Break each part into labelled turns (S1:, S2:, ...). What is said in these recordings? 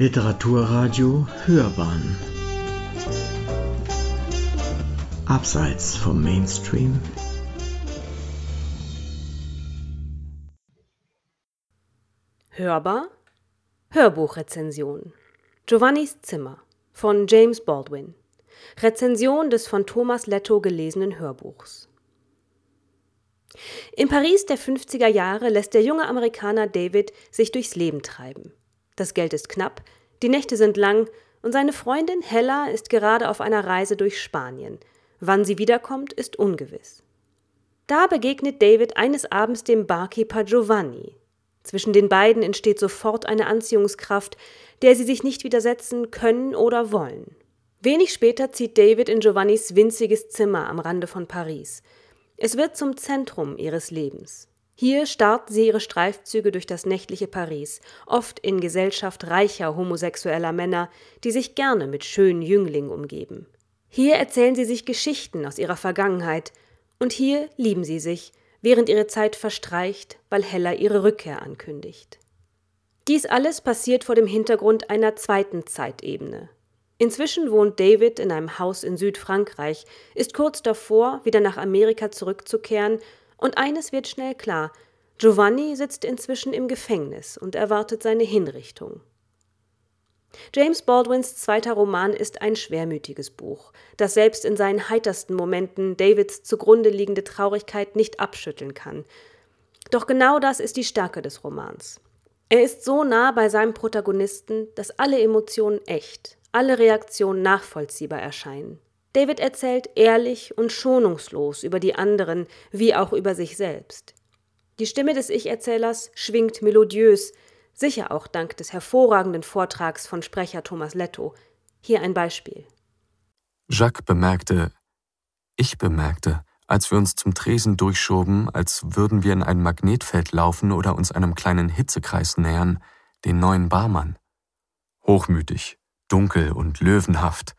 S1: Literaturradio Hörbahn. Abseits vom Mainstream.
S2: Hörbar? Hörbuchrezension. Giovannis Zimmer von James Baldwin. Rezension des von Thomas Letto gelesenen Hörbuchs. In Paris der 50er Jahre lässt der junge Amerikaner David sich durchs Leben treiben. Das Geld ist knapp, die Nächte sind lang und seine Freundin Hella ist gerade auf einer Reise durch Spanien. Wann sie wiederkommt, ist ungewiss. Da begegnet David eines Abends dem Barkeeper Giovanni. Zwischen den beiden entsteht sofort eine Anziehungskraft, der sie sich nicht widersetzen können oder wollen. Wenig später zieht David in Giovannis winziges Zimmer am Rande von Paris. Es wird zum Zentrum ihres Lebens. Hier starten sie ihre Streifzüge durch das nächtliche Paris, oft in Gesellschaft reicher homosexueller Männer, die sich gerne mit schönen Jünglingen umgeben. Hier erzählen sie sich Geschichten aus ihrer Vergangenheit, und hier lieben sie sich, während ihre Zeit verstreicht, weil Hella ihre Rückkehr ankündigt. Dies alles passiert vor dem Hintergrund einer zweiten Zeitebene, Inzwischen wohnt David in einem Haus in Südfrankreich, ist kurz davor, wieder nach Amerika zurückzukehren, und eines wird schnell klar: Giovanni sitzt inzwischen im Gefängnis und erwartet seine Hinrichtung. James Baldwins zweiter Roman ist ein schwermütiges Buch, das selbst in seinen heitersten Momenten Davids zugrunde liegende Traurigkeit nicht abschütteln kann. Doch genau das ist die Stärke des Romans. Er ist so nah bei seinem Protagonisten, dass alle Emotionen echt, alle Reaktionen nachvollziehbar erscheinen. David erzählt ehrlich und schonungslos über die anderen wie auch über sich selbst. Die Stimme des Ich-Erzählers schwingt melodiös, sicher auch dank des hervorragenden Vortrags von Sprecher Thomas Letto. Hier ein Beispiel.
S3: Jacques bemerkte, ich bemerkte, als wir uns zum Tresen durchschoben, als würden wir in ein Magnetfeld laufen oder uns einem kleinen Hitzekreis nähern, den neuen Barmann. Hochmütig, dunkel und löwenhaft.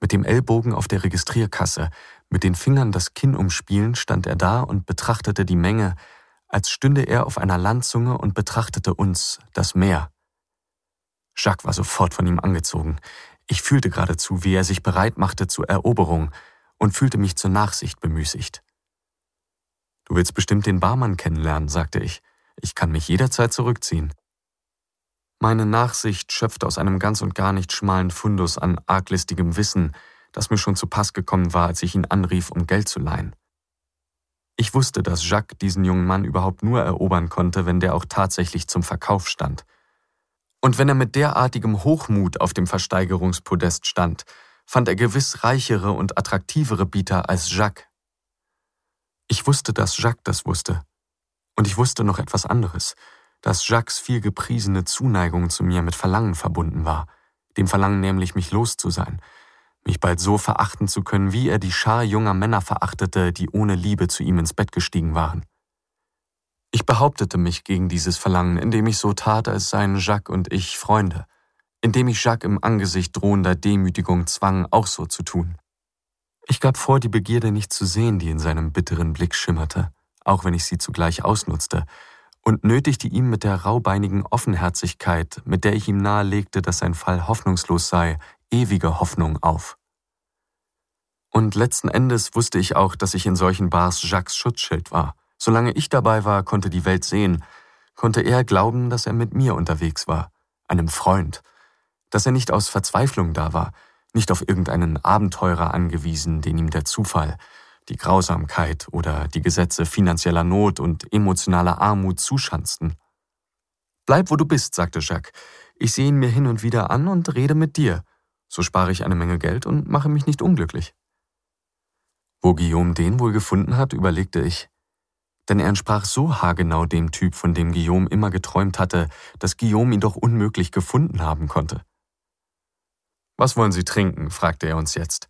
S3: Mit dem Ellbogen auf der Registrierkasse, mit den Fingern das Kinn umspielen, stand er da und betrachtete die Menge, als stünde er auf einer Landzunge und betrachtete uns, das Meer. Jacques war sofort von ihm angezogen. Ich fühlte geradezu, wie er sich bereit machte zur Eroberung und fühlte mich zur Nachsicht bemüßigt. Du willst bestimmt den Barmann kennenlernen, sagte ich. Ich kann mich jederzeit zurückziehen. Meine Nachsicht schöpft aus einem ganz und gar nicht schmalen Fundus an arglistigem Wissen, das mir schon zu Pass gekommen war, als ich ihn anrief, um Geld zu leihen. Ich wusste, dass Jacques diesen jungen Mann überhaupt nur erobern konnte, wenn der auch tatsächlich zum Verkauf stand. Und wenn er mit derartigem Hochmut auf dem Versteigerungspodest stand, fand er gewiss reichere und attraktivere Bieter als Jacques. Ich wusste, dass Jacques das wusste. Und ich wusste noch etwas anderes, dass Jacques viel gepriesene Zuneigung zu mir mit Verlangen verbunden war, dem Verlangen nämlich mich los zu sein, mich bald so verachten zu können, wie er die Schar junger Männer verachtete, die ohne Liebe zu ihm ins Bett gestiegen waren. Ich behauptete mich gegen dieses Verlangen, indem ich so tat, als seien Jacques und ich Freunde, indem ich Jacques im Angesicht drohender Demütigung zwang, auch so zu tun. Ich gab vor, die Begierde nicht zu sehen, die in seinem bitteren Blick schimmerte, auch wenn ich sie zugleich ausnutzte, und nötigte ihm mit der raubeinigen Offenherzigkeit, mit der ich ihm nahelegte, dass sein Fall hoffnungslos sei, ewige Hoffnung auf. Und letzten Endes wusste ich auch, dass ich in solchen Bars Jacques Schutzschild war. Solange ich dabei war, konnte die Welt sehen, konnte er glauben, dass er mit mir unterwegs war, einem Freund, dass er nicht aus Verzweiflung da war, nicht auf irgendeinen Abenteurer angewiesen, den ihm der Zufall, die Grausamkeit oder die Gesetze finanzieller Not und emotionaler Armut zuschanzten. Bleib, wo du bist, sagte Jacques. Ich sehe ihn mir hin und wieder an und rede mit dir. So spare ich eine Menge Geld und mache mich nicht unglücklich. Wo Guillaume den wohl gefunden hat, überlegte ich. Denn er entsprach so haargenau dem Typ, von dem Guillaume immer geträumt hatte, dass Guillaume ihn doch unmöglich gefunden haben konnte. Was wollen Sie trinken? fragte er uns jetzt.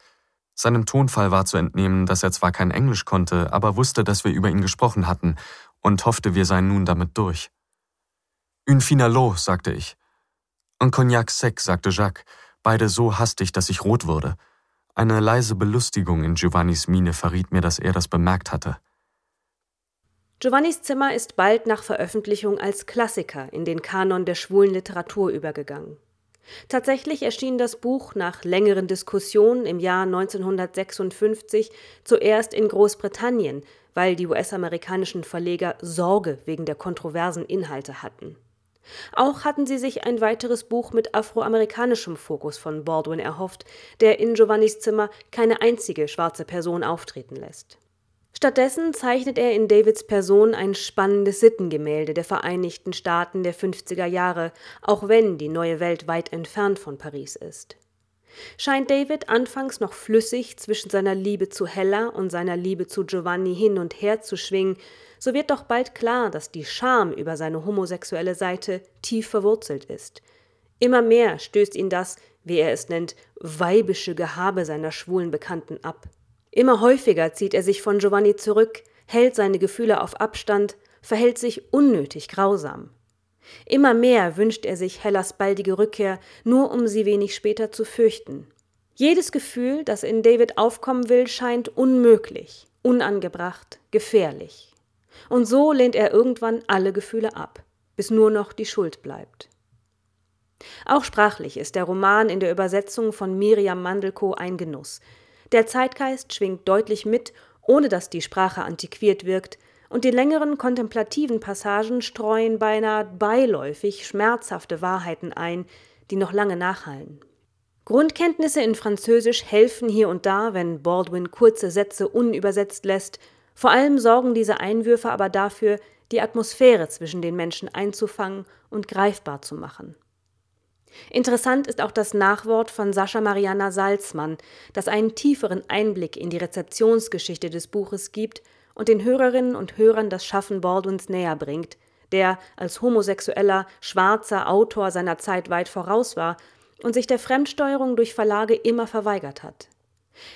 S3: Seinem Tonfall war zu entnehmen, dass er zwar kein Englisch konnte, aber wusste, dass wir über ihn gesprochen hatten und hoffte, wir seien nun damit durch. Une finalo, sagte ich. Un cognac sec, sagte Jacques, beide so hastig, dass ich rot wurde. Eine leise Belustigung in Giovannis Miene verriet mir, dass er das bemerkt hatte.
S2: Giovannis Zimmer ist bald nach Veröffentlichung als Klassiker in den Kanon der schwulen Literatur übergegangen. Tatsächlich erschien das Buch nach längeren Diskussionen im Jahr 1956 zuerst in Großbritannien, weil die US-amerikanischen Verleger Sorge wegen der kontroversen Inhalte hatten. Auch hatten sie sich ein weiteres Buch mit afroamerikanischem Fokus von Baldwin erhofft, der in Giovannis Zimmer keine einzige schwarze Person auftreten lässt. Stattdessen zeichnet er in Davids Person ein spannendes Sittengemälde der Vereinigten Staaten der 50er Jahre, auch wenn die neue Welt weit entfernt von Paris ist. Scheint David anfangs noch flüssig zwischen seiner Liebe zu Hella und seiner Liebe zu Giovanni hin und her zu schwingen, so wird doch bald klar, dass die Scham über seine homosexuelle Seite tief verwurzelt ist. Immer mehr stößt ihn das, wie er es nennt, weibische Gehabe seiner schwulen Bekannten ab. Immer häufiger zieht er sich von Giovanni zurück, hält seine Gefühle auf Abstand, verhält sich unnötig grausam. Immer mehr wünscht er sich Hellas baldige Rückkehr, nur um sie wenig später zu fürchten. Jedes Gefühl, das in David aufkommen will, scheint unmöglich, unangebracht, gefährlich. Und so lehnt er irgendwann alle Gefühle ab, bis nur noch die Schuld bleibt. Auch sprachlich ist der Roman in der Übersetzung von Miriam Mandelko ein Genuss. Der Zeitgeist schwingt deutlich mit, ohne dass die Sprache antiquiert wirkt, und die längeren kontemplativen Passagen streuen beinahe beiläufig schmerzhafte Wahrheiten ein, die noch lange nachhallen. Grundkenntnisse in Französisch helfen hier und da, wenn Baldwin kurze Sätze unübersetzt lässt, vor allem sorgen diese Einwürfe aber dafür, die Atmosphäre zwischen den Menschen einzufangen und greifbar zu machen. Interessant ist auch das Nachwort von Sascha Mariana Salzmann, das einen tieferen Einblick in die Rezeptionsgeschichte des Buches gibt und den Hörerinnen und Hörern das Schaffen Baldwins näher bringt, der als homosexueller, schwarzer Autor seiner Zeit weit voraus war und sich der Fremdsteuerung durch Verlage immer verweigert hat.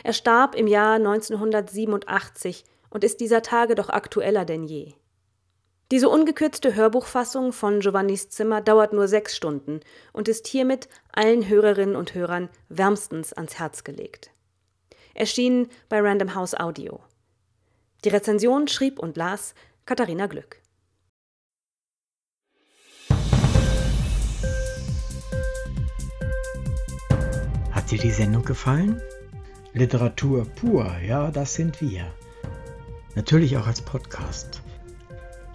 S2: Er starb im Jahr 1987 und ist dieser Tage doch aktueller denn je. Diese ungekürzte Hörbuchfassung von Giovannis Zimmer dauert nur sechs Stunden und ist hiermit allen Hörerinnen und Hörern wärmstens ans Herz gelegt. Erschienen bei Random House Audio. Die Rezension schrieb und las Katharina Glück.
S4: Hat dir die Sendung gefallen? Literatur pur, ja, das sind wir. Natürlich auch als Podcast.